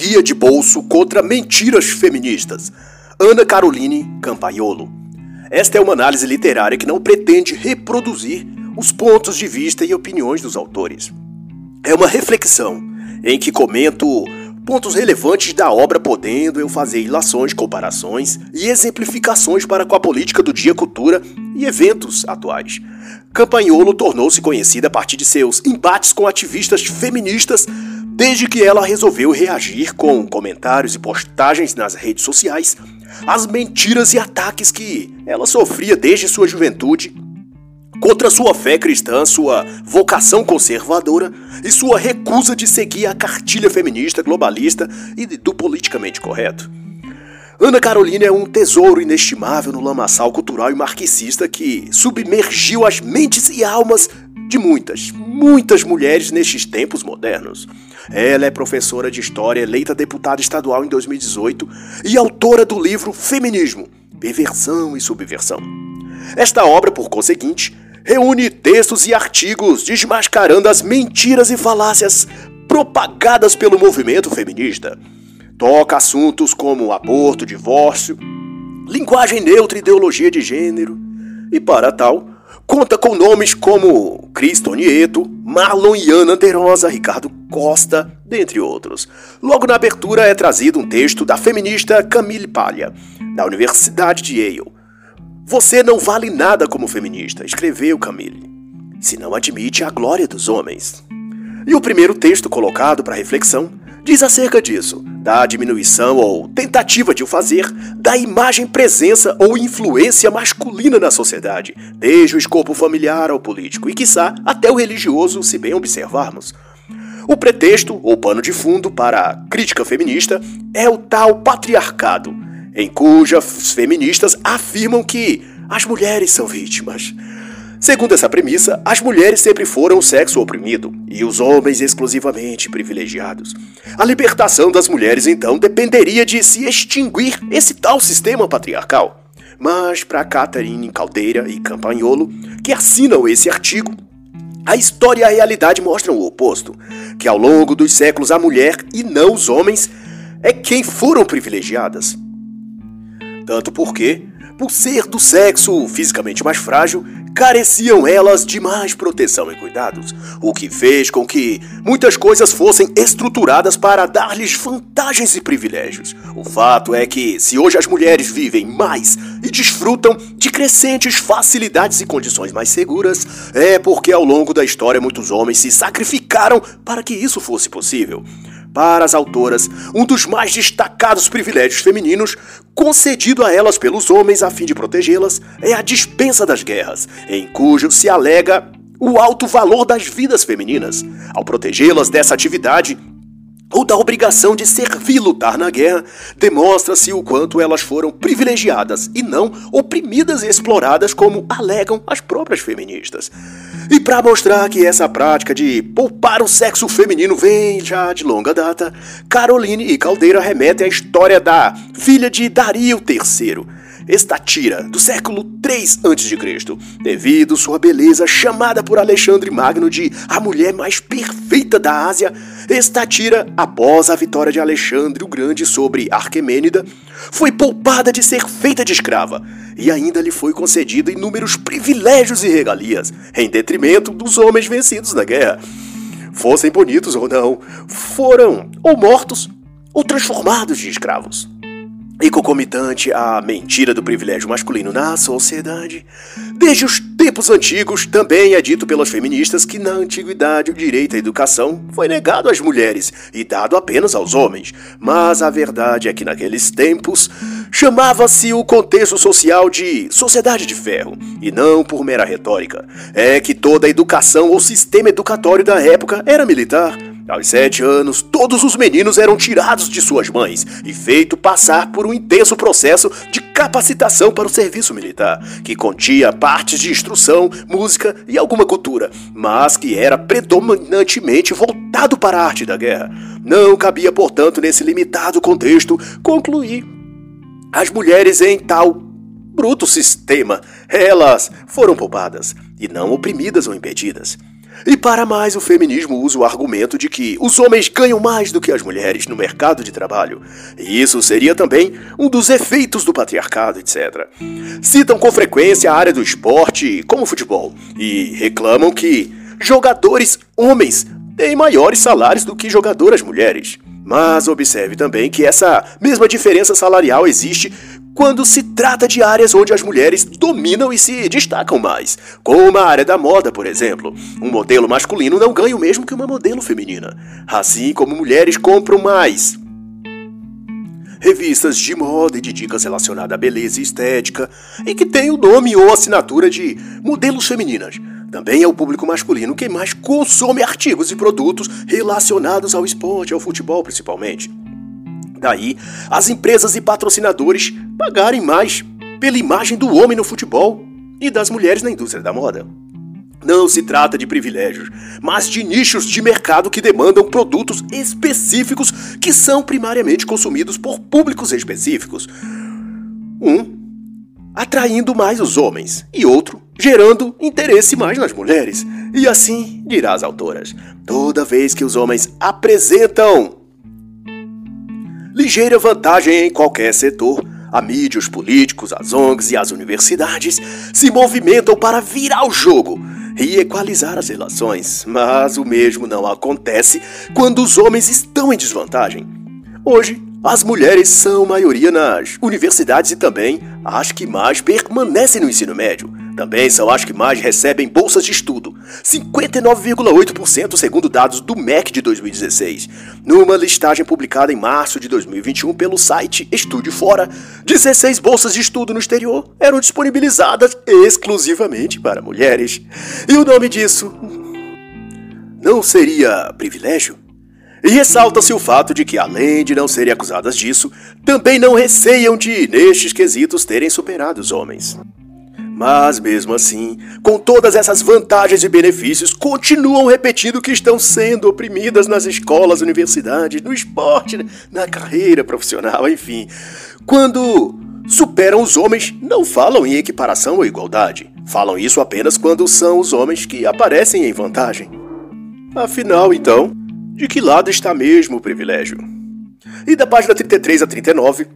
Guia de bolso contra mentiras feministas. Ana Caroline Campaiolo. Esta é uma análise literária que não pretende reproduzir os pontos de vista e opiniões dos autores. É uma reflexão em que comento pontos relevantes da obra, podendo eu fazer ilações, comparações e exemplificações para com a política do dia, cultura e eventos atuais. Campanholo tornou-se conhecida a partir de seus embates com ativistas feministas, desde que ela resolveu reagir com comentários e postagens nas redes sociais às mentiras e ataques que ela sofria desde sua juventude contra sua fé cristã, sua vocação conservadora e sua recusa de seguir a cartilha feminista, globalista e do politicamente correto. Ana Carolina é um tesouro inestimável no lamaçal cultural e marxista que submergiu as mentes e almas de muitas, muitas mulheres nestes tempos modernos. Ela é professora de História, eleita deputada estadual em 2018 e autora do livro Feminismo, Perversão e Subversão. Esta obra, por conseguinte, reúne textos e artigos desmascarando as mentiras e falácias propagadas pelo movimento feminista. Toca assuntos como aborto, divórcio, linguagem neutra e ideologia de gênero, e para tal, conta com nomes como Cristo Nieto, Marlon Iana Anderosa, Ricardo Costa, dentre outros. Logo na abertura é trazido um texto da feminista Camille Palha, da Universidade de Yale, você não vale nada como feminista, escreveu Camille, se não admite a glória dos homens. E o primeiro texto colocado para reflexão diz acerca disso, da diminuição ou tentativa de o fazer da imagem, presença ou influência masculina na sociedade, desde o escopo familiar ao político e, quiçá, até o religioso, se bem observarmos. O pretexto, ou pano de fundo, para a crítica feminista é o tal patriarcado em cujas feministas afirmam que as mulheres são vítimas. Segundo essa premissa, as mulheres sempre foram o sexo oprimido e os homens exclusivamente privilegiados. A libertação das mulheres, então, dependeria de se extinguir esse tal sistema patriarcal. Mas, para Catarine Caldeira e Campagnolo, que assinam esse artigo, a história e a realidade mostram o oposto: que ao longo dos séculos a mulher, e não os homens, é quem foram privilegiadas. Tanto porque, por ser do sexo fisicamente mais frágil, careciam elas de mais proteção e cuidados, o que fez com que muitas coisas fossem estruturadas para dar-lhes vantagens e privilégios. O fato é que, se hoje as mulheres vivem mais e desfrutam de crescentes facilidades e condições mais seguras, é porque ao longo da história muitos homens se sacrificaram para que isso fosse possível. Para as autoras, um dos mais destacados privilégios femininos concedido a elas pelos homens a fim de protegê-las é a dispensa das guerras, em cujo se alega o alto valor das vidas femininas. Ao protegê-las dessa atividade, ou da obrigação de servir e lutar na guerra, demonstra-se o quanto elas foram privilegiadas e não oprimidas e exploradas como alegam as próprias feministas. E para mostrar que essa prática de poupar o sexo feminino vem já de longa data, Caroline e Caldeira remetem à história da filha de Dario III, Estatira, do século 3 a.C., devido sua beleza chamada por Alexandre Magno de a mulher mais perfeita da Ásia, Estatira, após a vitória de Alexandre o Grande sobre Arquemênida, foi poupada de ser feita de escrava e ainda lhe foi concedido inúmeros privilégios e regalias, em detrimento dos homens vencidos na guerra. Fossem bonitos ou não, foram ou mortos ou transformados de escravos e concomitante à mentira do privilégio masculino na sociedade. Desde os tempos antigos, também é dito pelas feministas que na antiguidade o direito à educação foi negado às mulheres e dado apenas aos homens. Mas a verdade é que naqueles tempos chamava-se o contexto social de sociedade de ferro, e não por mera retórica. É que toda a educação ou sistema educatório da época era militar. Aos sete anos, todos os meninos eram tirados de suas mães e feito passar por um intenso processo de capacitação para o serviço militar, que continha partes de instrução, música e alguma cultura, mas que era predominantemente voltado para a arte da guerra. Não cabia, portanto, nesse limitado contexto, concluir as mulheres em tal bruto sistema. Elas foram poupadas e não oprimidas ou impedidas. E para mais, o feminismo usa o argumento de que os homens ganham mais do que as mulheres no mercado de trabalho. E isso seria também um dos efeitos do patriarcado, etc. Citam com frequência a área do esporte, como o futebol, e reclamam que jogadores homens têm maiores salários do que jogadoras mulheres. Mas observe também que essa mesma diferença salarial existe quando se trata de áreas onde as mulheres dominam e se destacam mais, como a área da moda, por exemplo. Um modelo masculino não ganha o mesmo que uma modelo feminina, assim como mulheres compram mais. Revistas de moda e de dicas relacionadas à beleza e estética, e que tem o nome ou assinatura de modelos femininas. Também é o público masculino que mais consome artigos e produtos relacionados ao esporte, ao futebol principalmente. Daí, as empresas e patrocinadores pagarem mais pela imagem do homem no futebol e das mulheres na indústria da moda. Não se trata de privilégios, mas de nichos de mercado que demandam produtos específicos que são primariamente consumidos por públicos específicos. Um atraindo mais os homens, e outro gerando interesse mais nas mulheres. E assim, dirá as autoras, toda vez que os homens apresentam ligeira vantagem em qualquer setor, a mídia, os políticos, as ONGs e as universidades se movimentam para virar o jogo e equalizar as relações, mas o mesmo não acontece quando os homens estão em desvantagem. Hoje, as mulheres são maioria nas universidades e também as que mais permanecem no ensino médio. Também são as que mais recebem bolsas de estudo, 59,8% segundo dados do MEC de 2016. Numa listagem publicada em março de 2021 pelo site Estude Fora, 16 bolsas de estudo no exterior eram disponibilizadas exclusivamente para mulheres. E o nome disso não seria privilégio? E ressalta-se o fato de que, além de não serem acusadas disso, também não receiam de, nestes quesitos, terem superado os homens. Mas mesmo assim, com todas essas vantagens e benefícios, continuam repetindo que estão sendo oprimidas nas escolas, universidades, no esporte, na carreira profissional, enfim. Quando superam os homens, não falam em equiparação ou igualdade. Falam isso apenas quando são os homens que aparecem em vantagem. Afinal, então, de que lado está mesmo o privilégio. E da página 33 a 39,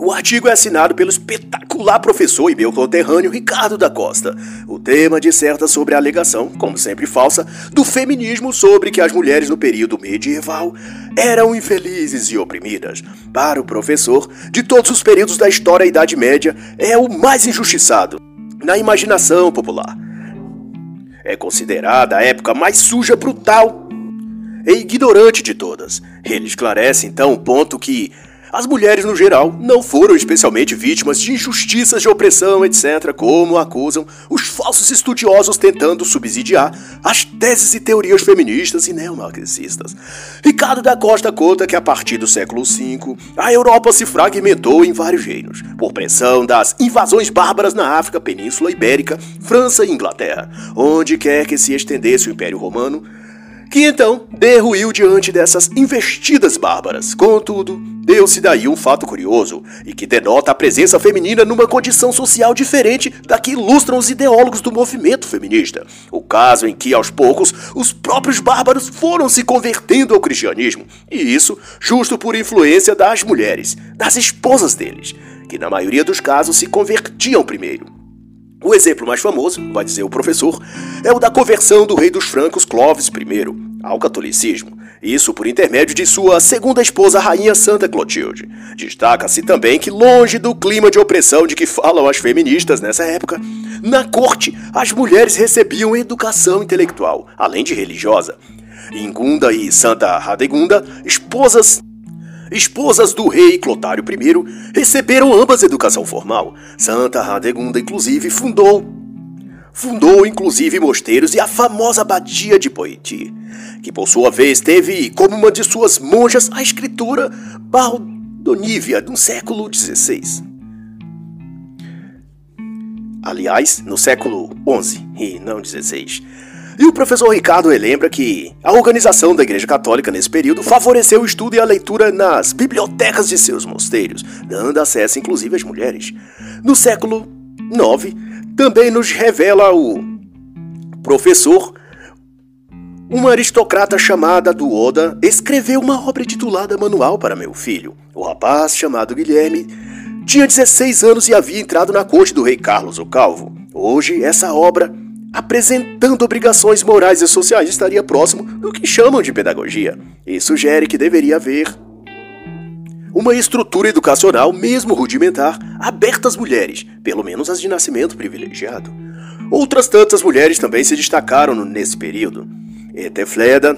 o artigo é assinado pelo espetacular professor e meu conterrâneo Ricardo da Costa. O tema disserta sobre a alegação, como sempre falsa, do feminismo sobre que as mulheres no período medieval eram infelizes e oprimidas. Para o professor, de todos os períodos da história, a Idade Média é o mais injustiçado na imaginação popular. É considerada a época mais suja, brutal e ignorante de todas. Ele esclarece então o ponto que as mulheres no geral não foram especialmente vítimas de injustiças de opressão, etc., como acusam os falsos estudiosos tentando subsidiar as teses e teorias feministas e neomarxistas. Ricardo da Costa conta que a partir do século V, a Europa se fragmentou em vários reinos, por pressão das invasões bárbaras na África, Península Ibérica, França e Inglaterra. Onde quer que se estendesse o Império Romano, que então derruiu diante dessas investidas bárbaras. Contudo, deu-se daí um fato curioso, e que denota a presença feminina numa condição social diferente da que ilustram os ideólogos do movimento feminista. O caso em que, aos poucos, os próprios bárbaros foram se convertendo ao cristianismo, e isso justo por influência das mulheres, das esposas deles, que na maioria dos casos se convertiam primeiro. O exemplo mais famoso, vai dizer o professor, é o da conversão do rei dos francos Clovis I ao catolicismo, isso por intermédio de sua segunda esposa, a rainha Santa Clotilde. Destaca-se também que, longe do clima de opressão de que falam as feministas nessa época, na corte as mulheres recebiam educação intelectual, além de religiosa. Ingunda e Santa Radegunda, esposas esposas do rei Clotário I, receberam ambas educação formal. Santa Radegunda, inclusive, fundou fundou inclusive mosteiros e a famosa abadia de Poitiers, que por sua vez teve como uma de suas monjas a escritura Baldonívia, do século XVI. Aliás, no século XI e não XVI. E o professor Ricardo lembra que a organização da Igreja Católica nesse período favoreceu o estudo e a leitura nas bibliotecas de seus mosteiros, dando acesso inclusive às mulheres. No século IX, também nos revela o professor uma aristocrata chamada Duoda escreveu uma obra titulada Manual para meu filho. O rapaz, chamado Guilherme, tinha 16 anos e havia entrado na corte do rei Carlos o Calvo. Hoje, essa obra, apresentando obrigações morais e sociais, estaria próximo do que chamam de pedagogia e sugere que deveria haver uma estrutura educacional, mesmo rudimentar, aberta às mulheres, pelo menos as de nascimento privilegiado. Outras tantas mulheres também se destacaram nesse período. Etefleda,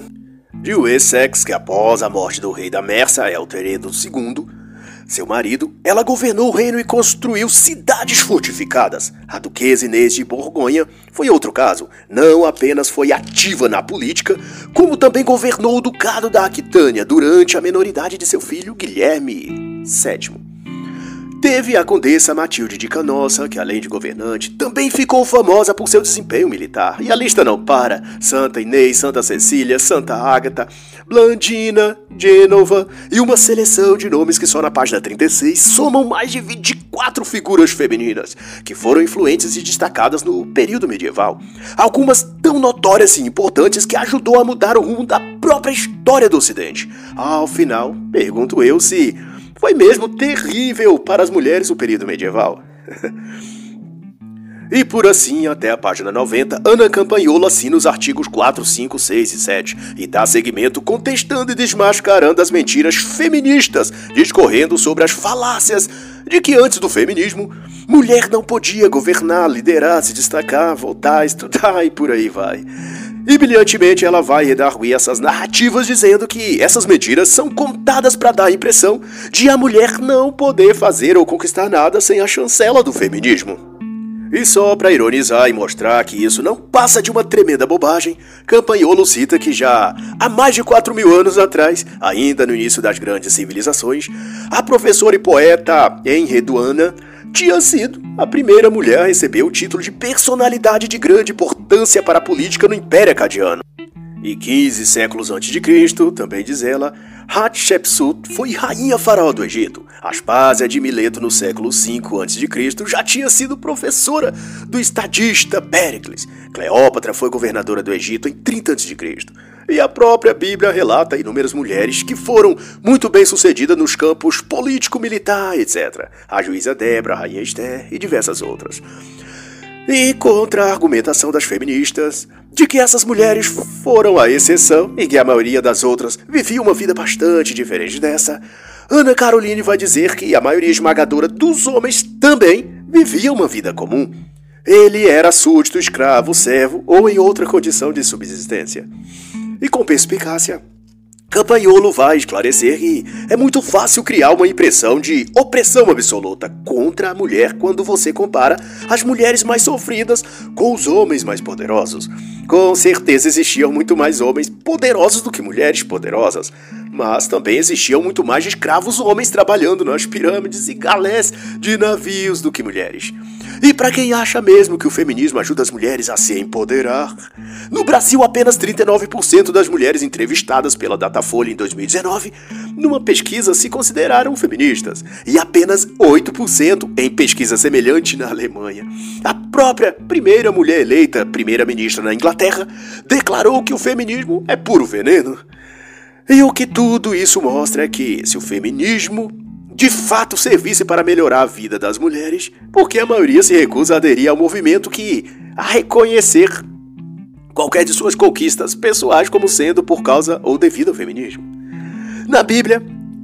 de Wessex, que após a morte do rei da Mersa, Elteredo II, seu marido, ela governou o reino e construiu cidades fortificadas. A duquesa Inês de Borgonha foi outro caso. Não apenas foi ativa na política, como também governou o ducado da Aquitânia durante a menoridade de seu filho Guilherme VII. Teve a condessa Matilde de Canossa, que além de governante, também ficou famosa por seu desempenho militar. E a lista não para. Santa Inês, Santa Cecília, Santa Ágata, Blandina, Gênova e uma seleção de nomes que só na página 36 somam mais de 24 figuras femininas, que foram influentes e destacadas no período medieval. Algumas tão notórias e importantes que ajudou a mudar o rumo da própria história do Ocidente. Ao final, pergunto eu se foi mesmo terrível para as mulheres o período medieval. E por assim, até a página 90, Ana Campanholo assina os artigos 4, 5, 6 e 7 e dá seguimento contestando e desmascarando as mentiras feministas, discorrendo sobre as falácias de que antes do feminismo, mulher não podia governar, liderar, se destacar, voltar, estudar e por aí vai. E brilhantemente ela vai redarguir essas narrativas dizendo que essas mentiras são contadas para dar a impressão de a mulher não poder fazer ou conquistar nada sem a chancela do feminismo. E só para ironizar e mostrar que isso não passa de uma tremenda bobagem, Campanholo cita que já há mais de 4 mil anos atrás, ainda no início das grandes civilizações, a professora e poeta Enreduana tinha sido a primeira mulher a receber o título de personalidade de grande importância para a política no Império Acadiano. E 15 séculos antes de Cristo, também diz ela, Hatshepsut foi rainha faraó do Egito. Aspásia de Mileto no século V a.C. já tinha sido professora do estadista Péricles. Cleópatra foi governadora do Egito em 30 a.C. E a própria Bíblia relata inúmeras mulheres que foram muito bem sucedidas nos campos político-militar, etc. A juíza Débora, a rainha Esther e diversas outras. E contra a argumentação das feministas de que essas mulheres foram a exceção e que a maioria das outras vivia uma vida bastante diferente dessa, Ana Caroline vai dizer que a maioria esmagadora dos homens também vivia uma vida comum. Ele era súdito, escravo, servo ou em outra condição de subsistência. E com perspicácia, Campanholo vai esclarecer que é muito fácil criar uma impressão de opressão absoluta contra a mulher quando você compara as mulheres mais sofridas com os homens mais poderosos. Com certeza existiam muito mais homens poderosos do que mulheres poderosas, mas também existiam muito mais escravos homens trabalhando nas pirâmides e galés de navios do que mulheres. E para quem acha mesmo que o feminismo ajuda as mulheres a se empoderar, no Brasil apenas 39% das mulheres entrevistadas pela Datafolha em 2019, numa pesquisa se consideraram feministas, e apenas 8% em pesquisa semelhante na Alemanha. A própria primeira mulher eleita primeira-ministra na Inglaterra declarou que o feminismo é puro veneno. E o que tudo isso mostra é que, se o feminismo de fato servisse para melhorar a vida das mulheres, porque a maioria se recusa a aderir ao movimento que a reconhecer qualquer de suas conquistas pessoais como sendo por causa ou devido ao feminismo. Na Bíblia,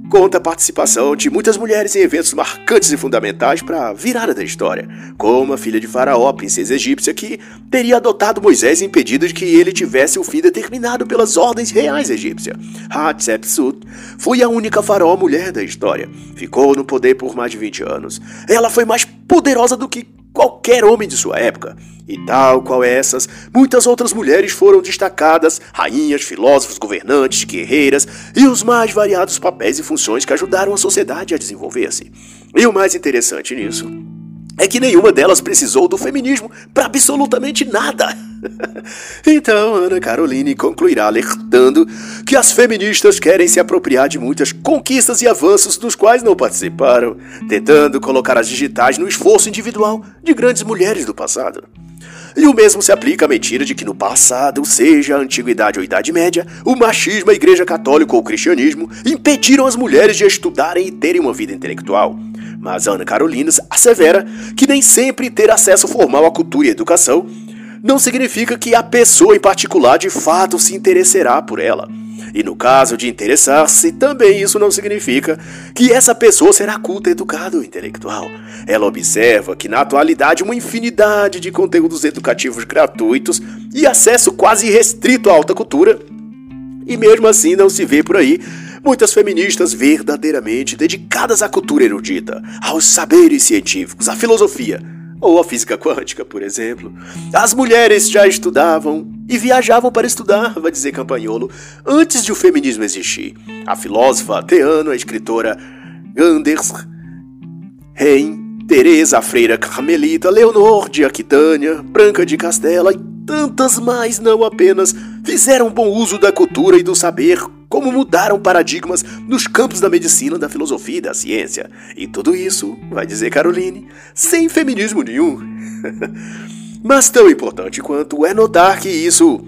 conta a participação de muitas mulheres em eventos marcantes e fundamentais para a virada da história, como a filha de Faraó, princesa egípcia, que teria adotado Moisés impedido de que ele tivesse o fim determinado pelas ordens reais egípcias. Hatshepsut foi a única faraó mulher da história. Ficou no poder por mais de 20 anos. Ela foi mais poderosa do que qualquer homem de sua época. E tal qual essas, muitas outras mulheres foram destacadas, rainhas, filósofos, governantes, guerreiras e os mais variados papéis e funções que ajudaram a sociedade a desenvolver-se. E o mais interessante nisso é que nenhuma delas precisou do feminismo para absolutamente nada. então, Ana Caroline concluirá alertando que as feministas querem se apropriar de muitas conquistas e avanços dos quais não participaram, tentando colocar as digitais no esforço individual de grandes mulheres do passado. E o mesmo se aplica à mentira de que no passado, seja a antiguidade ou a idade média, o machismo, a igreja católica ou o cristianismo impediram as mulheres de estudarem e terem uma vida intelectual. Mas Ana Carolina assevera que nem sempre ter acesso formal à cultura e educação não significa que a pessoa em particular de fato se interessará por ela. E no caso de interessar-se, também isso não significa que essa pessoa será culta, educada ou intelectual. Ela observa que na atualidade uma infinidade de conteúdos educativos gratuitos e acesso quase restrito à alta cultura. E mesmo assim não se vê por aí muitas feministas verdadeiramente dedicadas à cultura erudita, aos saberes científicos, à filosofia ou a física quântica, por exemplo. As mulheres já estudavam e viajavam para estudar, vai dizer Campagnolo, antes de o feminismo existir. A filósofa ateana, a escritora Ganders Rein, Teresa, freira carmelita, Leonor de Aquitânia, Branca de Castela e tantas mais não apenas fizeram bom uso da cultura e do saber como mudaram paradigmas nos campos da medicina, da filosofia e da ciência. E tudo isso, vai dizer Caroline, sem feminismo nenhum. Mas tão importante quanto é notar que isso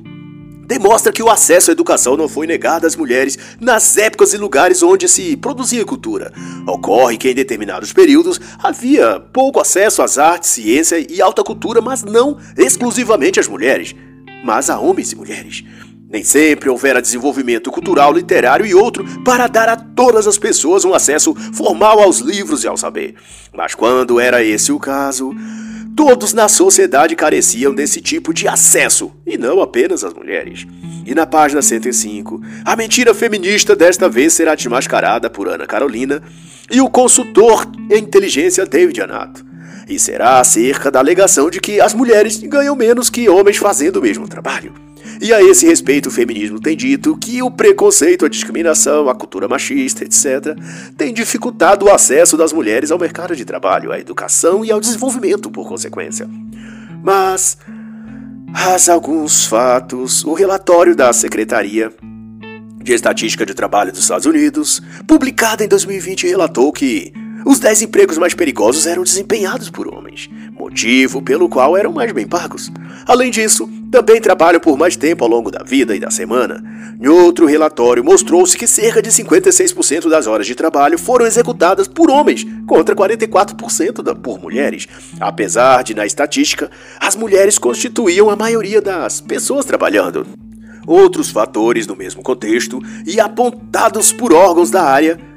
demonstra que o acesso à educação não foi negado às mulheres nas épocas e lugares onde se produzia cultura. Ocorre que em determinados períodos havia pouco acesso às artes, ciência e alta cultura, mas não exclusivamente às mulheres, mas a homens e mulheres. Nem sempre houvera desenvolvimento cultural, literário e outro para dar a todas as pessoas um acesso formal aos livros e ao saber. Mas quando era esse o caso, todos na sociedade careciam desse tipo de acesso, e não apenas as mulheres. E na página 105, a mentira feminista desta vez será desmascarada por Ana Carolina e o consultor em inteligência David Anato. E será acerca da alegação de que as mulheres ganham menos que homens fazendo o mesmo trabalho. E a esse respeito, o feminismo tem dito que o preconceito, a discriminação, a cultura machista, etc., tem dificultado o acesso das mulheres ao mercado de trabalho, à educação e ao desenvolvimento, por consequência. Mas, há alguns fatos, o relatório da Secretaria de Estatística de Trabalho dos Estados Unidos, publicado em 2020, relatou que os 10 empregos mais perigosos eram desempenhados por homens, motivo pelo qual eram mais bem pagos. Além disso, também trabalham por mais tempo ao longo da vida e da semana. Em outro relatório, mostrou-se que cerca de 56% das horas de trabalho foram executadas por homens, contra 44% por mulheres. Apesar de, na estatística, as mulheres constituíam a maioria das pessoas trabalhando. Outros fatores no mesmo contexto e apontados por órgãos da área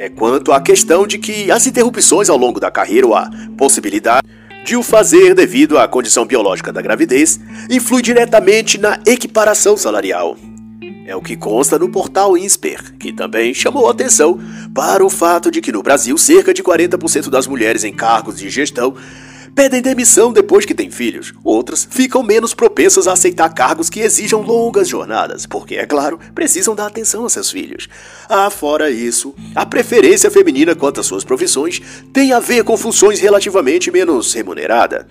é quanto à questão de que as interrupções ao longo da carreira ou a possibilidade de o fazer devido à condição biológica da gravidez influi diretamente na equiparação salarial. É o que consta no portal INSPER, que também chamou atenção para o fato de que no Brasil cerca de 40% das mulheres em cargos de gestão pedem demissão depois que têm filhos. Outras ficam menos propensas a aceitar cargos que exijam longas jornadas, porque, é claro, precisam dar atenção a seus filhos. Ah, fora isso, a preferência feminina quanto às suas profissões tem a ver com funções relativamente menos remuneradas.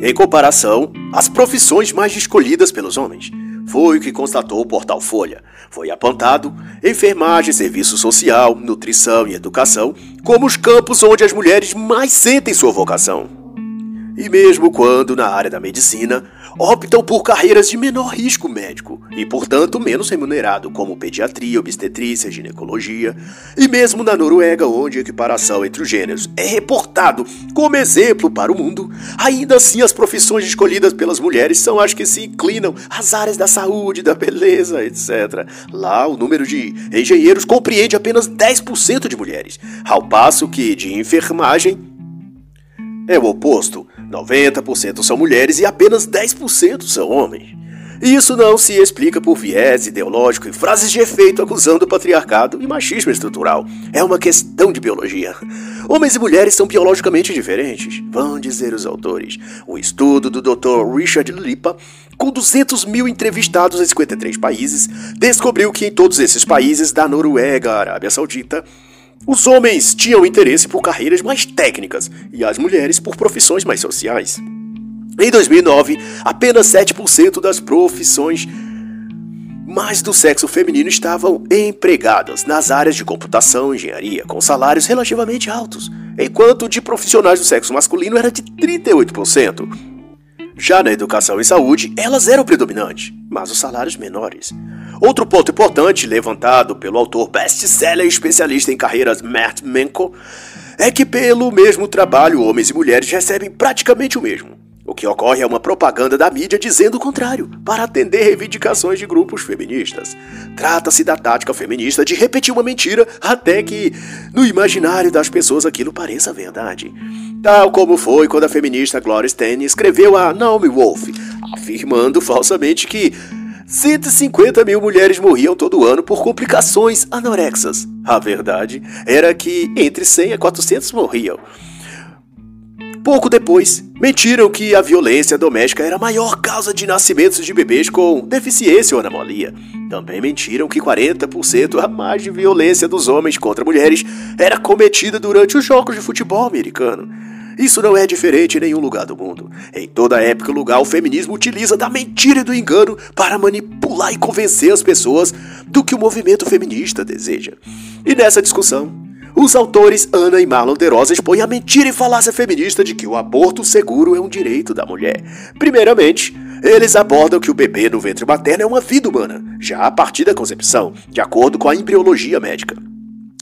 Em comparação, as profissões mais escolhidas pelos homens. Foi o que constatou o portal Folha. Foi apontado enfermagem, serviço social, nutrição e educação como os campos onde as mulheres mais sentem sua vocação e mesmo quando na área da medicina optam por carreiras de menor risco médico e, portanto, menos remunerado, como pediatria, obstetrícia, ginecologia, e mesmo na Noruega, onde a equiparação entre os gêneros é reportado como exemplo para o mundo, ainda assim as profissões escolhidas pelas mulheres são as que se inclinam às áreas da saúde, da beleza, etc. Lá, o número de engenheiros compreende apenas 10% de mulheres, ao passo que de enfermagem é o oposto. 90% são mulheres e apenas 10% são homens. Isso não se explica por viés ideológico e frases de efeito acusando o patriarcado e machismo estrutural. É uma questão de biologia. Homens e mulheres são biologicamente diferentes, vão dizer os autores. O estudo do Dr. Richard Lipa, com 200 mil entrevistados em 53 países, descobriu que em todos esses países, da Noruega à Arábia Saudita, os homens tinham interesse por carreiras mais técnicas e as mulheres por profissões mais sociais. Em 2009, apenas 7% das profissões mais do sexo feminino estavam empregadas nas áreas de computação e engenharia, com salários relativamente altos, enquanto de profissionais do sexo masculino era de 38%. Já na educação e saúde, elas eram predominantes, mas os salários menores. Outro ponto importante levantado pelo autor best-seller e especialista em carreiras Matt Menko é que pelo mesmo trabalho homens e mulheres recebem praticamente o mesmo. O que ocorre é uma propaganda da mídia dizendo o contrário, para atender reivindicações de grupos feministas. Trata-se da tática feminista de repetir uma mentira até que, no imaginário das pessoas, aquilo pareça verdade. Tal como foi quando a feminista Gloria Steinem escreveu a Naomi Wolf, afirmando falsamente que 150 mil mulheres morriam todo ano por complicações anorexas. A verdade era que entre 100 a 400 morriam. Pouco depois, mentiram que a violência doméstica era a maior causa de nascimentos de bebês com deficiência ou anomalia. Também mentiram que 40% a mais de violência dos homens contra mulheres era cometida durante os jogos de futebol americano. Isso não é diferente em nenhum lugar do mundo. Em toda época e lugar, o feminismo utiliza da mentira e do engano para manipular e convencer as pessoas do que o movimento feminista deseja. E nessa discussão, os autores Ana e Marlon DeRosa expõem a mentira e falácia feminista de que o aborto seguro é um direito da mulher. Primeiramente, eles abordam que o bebê no ventre materno é uma vida humana, já a partir da concepção, de acordo com a embriologia médica.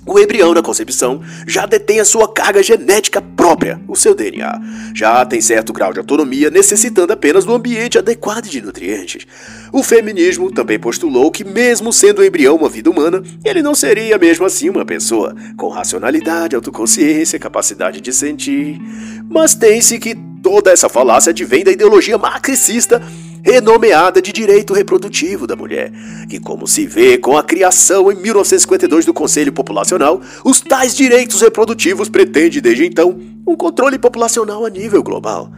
O embrião na concepção já detém a sua carga genética própria, o seu DNA. Já tem certo grau de autonomia, necessitando apenas do ambiente adequado de nutrientes. O feminismo também postulou que, mesmo sendo o embrião uma vida humana, ele não seria mesmo assim uma pessoa, com racionalidade, autoconsciência, capacidade de sentir. Mas tem-se que toda essa falácia advém da ideologia marxista renomeada de direito reprodutivo da mulher, que, como se vê com a criação em 1952 do Conselho Populacional, os tais direitos reprodutivos pretendem desde então um controle populacional a nível global.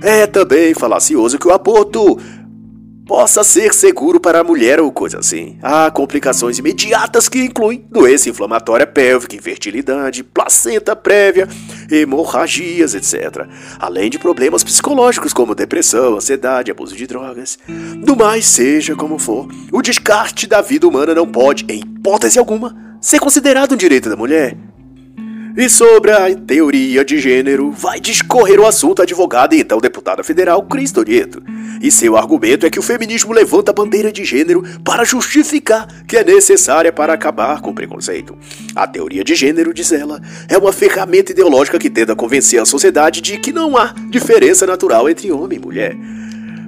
É também falacioso que o aborto possa ser seguro para a mulher ou coisa assim. Há complicações imediatas que incluem doença inflamatória pélvica, infertilidade, placenta prévia, hemorragias, etc. Além de problemas psicológicos como depressão, ansiedade, abuso de drogas. Do mais, seja como for, o descarte da vida humana não pode, em hipótese alguma, ser considerado um direito da mulher. E sobre a teoria de gênero, vai discorrer o assunto a advogada e então deputada federal Cris Torieto. E seu argumento é que o feminismo levanta a bandeira de gênero para justificar que é necessária para acabar com o preconceito. A teoria de gênero, diz ela, é uma ferramenta ideológica que tenta convencer a sociedade de que não há diferença natural entre homem e mulher.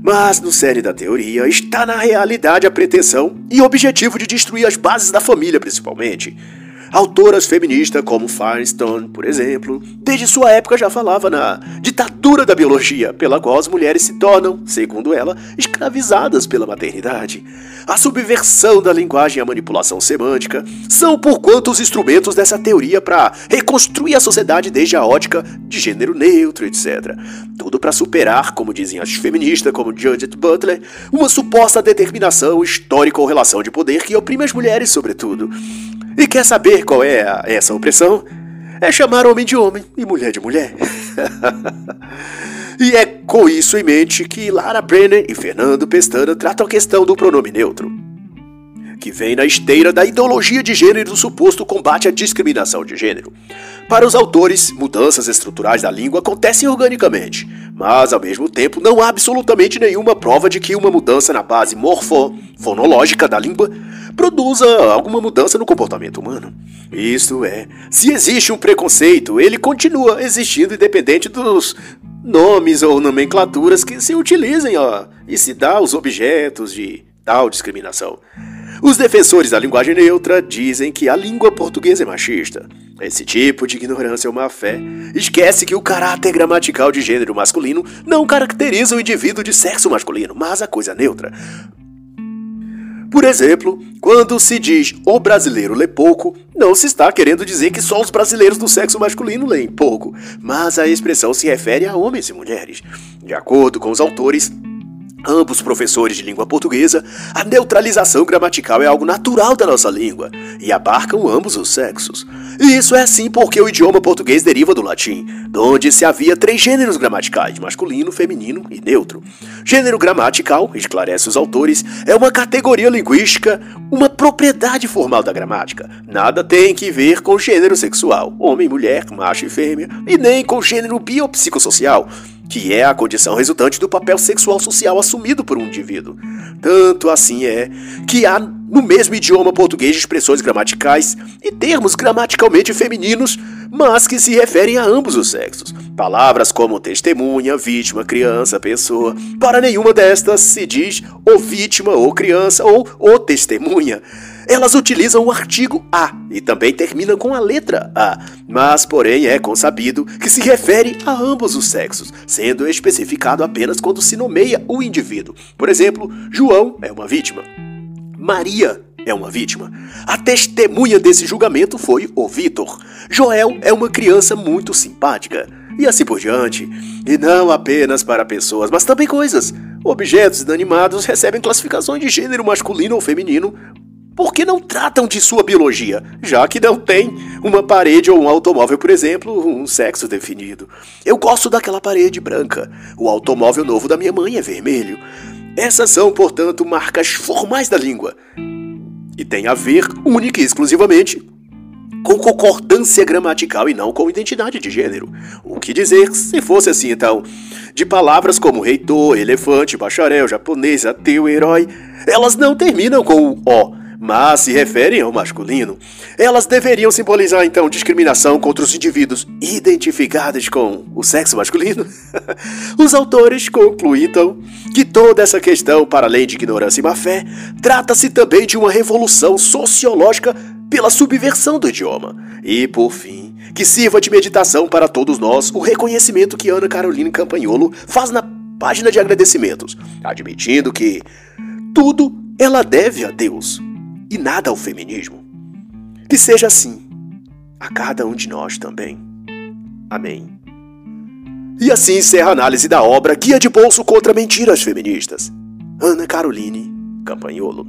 Mas no cerne da teoria está na realidade a pretensão e objetivo de destruir as bases da família, principalmente. Autoras feministas como Firestone, por exemplo, desde sua época já falava na ditadura da biologia, pela qual as mulheres se tornam, segundo ela, escravizadas pela maternidade. A subversão da linguagem e a manipulação semântica são por quanto os instrumentos dessa teoria para reconstruir a sociedade desde a ótica de gênero neutro, etc. Tudo para superar, como dizem as feministas como Judith Butler, uma suposta determinação histórica ou relação de poder que oprime as mulheres, sobretudo. E quer saber qual é a, essa opressão? É chamar homem de homem e mulher de mulher. e é com isso em mente que Lara Brenner e Fernando Pestana tratam a questão do pronome neutro, que vem na esteira da ideologia de gênero do suposto combate à discriminação de gênero. Para os autores, mudanças estruturais da língua acontecem organicamente, mas ao mesmo tempo não há absolutamente nenhuma prova de que uma mudança na base morfo-fonológica da língua produza alguma mudança no comportamento humano. Isto é, se existe um preconceito, ele continua existindo independente dos nomes ou nomenclaturas que se utilizem ó, e se dá aos objetos de tal discriminação. Os defensores da linguagem neutra dizem que a língua portuguesa é machista. Esse tipo de ignorância é uma fé. Esquece que o caráter gramatical de gênero masculino não caracteriza o indivíduo de sexo masculino, mas a coisa neutra. Por exemplo, quando se diz o brasileiro lê pouco, não se está querendo dizer que só os brasileiros do sexo masculino leem pouco, mas a expressão se refere a homens e mulheres. De acordo com os autores, ambos professores de língua portuguesa, a neutralização gramatical é algo natural da nossa língua e abarcam ambos os sexos. E isso é assim porque o idioma português deriva do latim, onde se havia três gêneros gramaticais: masculino, feminino e neutro. Gênero gramatical, esclarece os autores, é uma categoria linguística, uma propriedade formal da gramática. Nada tem que ver com gênero sexual, homem, mulher, macho e fêmea, e nem com gênero biopsicossocial que é a condição resultante do papel sexual social assumido por um indivíduo. Tanto assim é que há no mesmo idioma português expressões gramaticais e termos gramaticalmente femininos, mas que se referem a ambos os sexos. Palavras como testemunha, vítima, criança, pessoa. Para nenhuma destas se diz o vítima ou criança ou o testemunha. Elas utilizam o artigo a e também terminam com a letra a, mas porém é consabido que se refere a ambos os sexos, sendo especificado apenas quando se nomeia o indivíduo. Por exemplo, João é uma vítima. Maria é uma vítima. A testemunha desse julgamento foi o Vitor. Joel é uma criança muito simpática. E assim por diante. E não apenas para pessoas, mas também coisas. Objetos inanimados recebem classificações de gênero masculino ou feminino porque não tratam de sua biologia, já que não tem uma parede ou um automóvel, por exemplo, um sexo definido. Eu gosto daquela parede branca. O automóvel novo da minha mãe é vermelho. Essas são, portanto, marcas formais da língua e tem a ver única e exclusivamente com concordância gramatical e não com identidade de gênero. O que dizer, se fosse assim então, de palavras como reitor, elefante, bacharel, japonês, ateu, herói, elas não terminam com o O, mas se referem ao masculino. Elas deveriam simbolizar então discriminação contra os indivíduos identificados com o sexo masculino? os autores concluem então que toda essa questão, para além de ignorância e má-fé, trata-se também de uma revolução sociológica pela subversão do idioma. E, por fim, que sirva de meditação para todos nós o reconhecimento que Ana Carolina Campanholo faz na página de agradecimentos, admitindo que tudo ela deve a Deus e nada ao feminismo. Que seja assim a cada um de nós também. Amém. E assim encerra a análise da obra Guia de Bolso contra Mentiras Feministas. Ana Caroline Campanholo.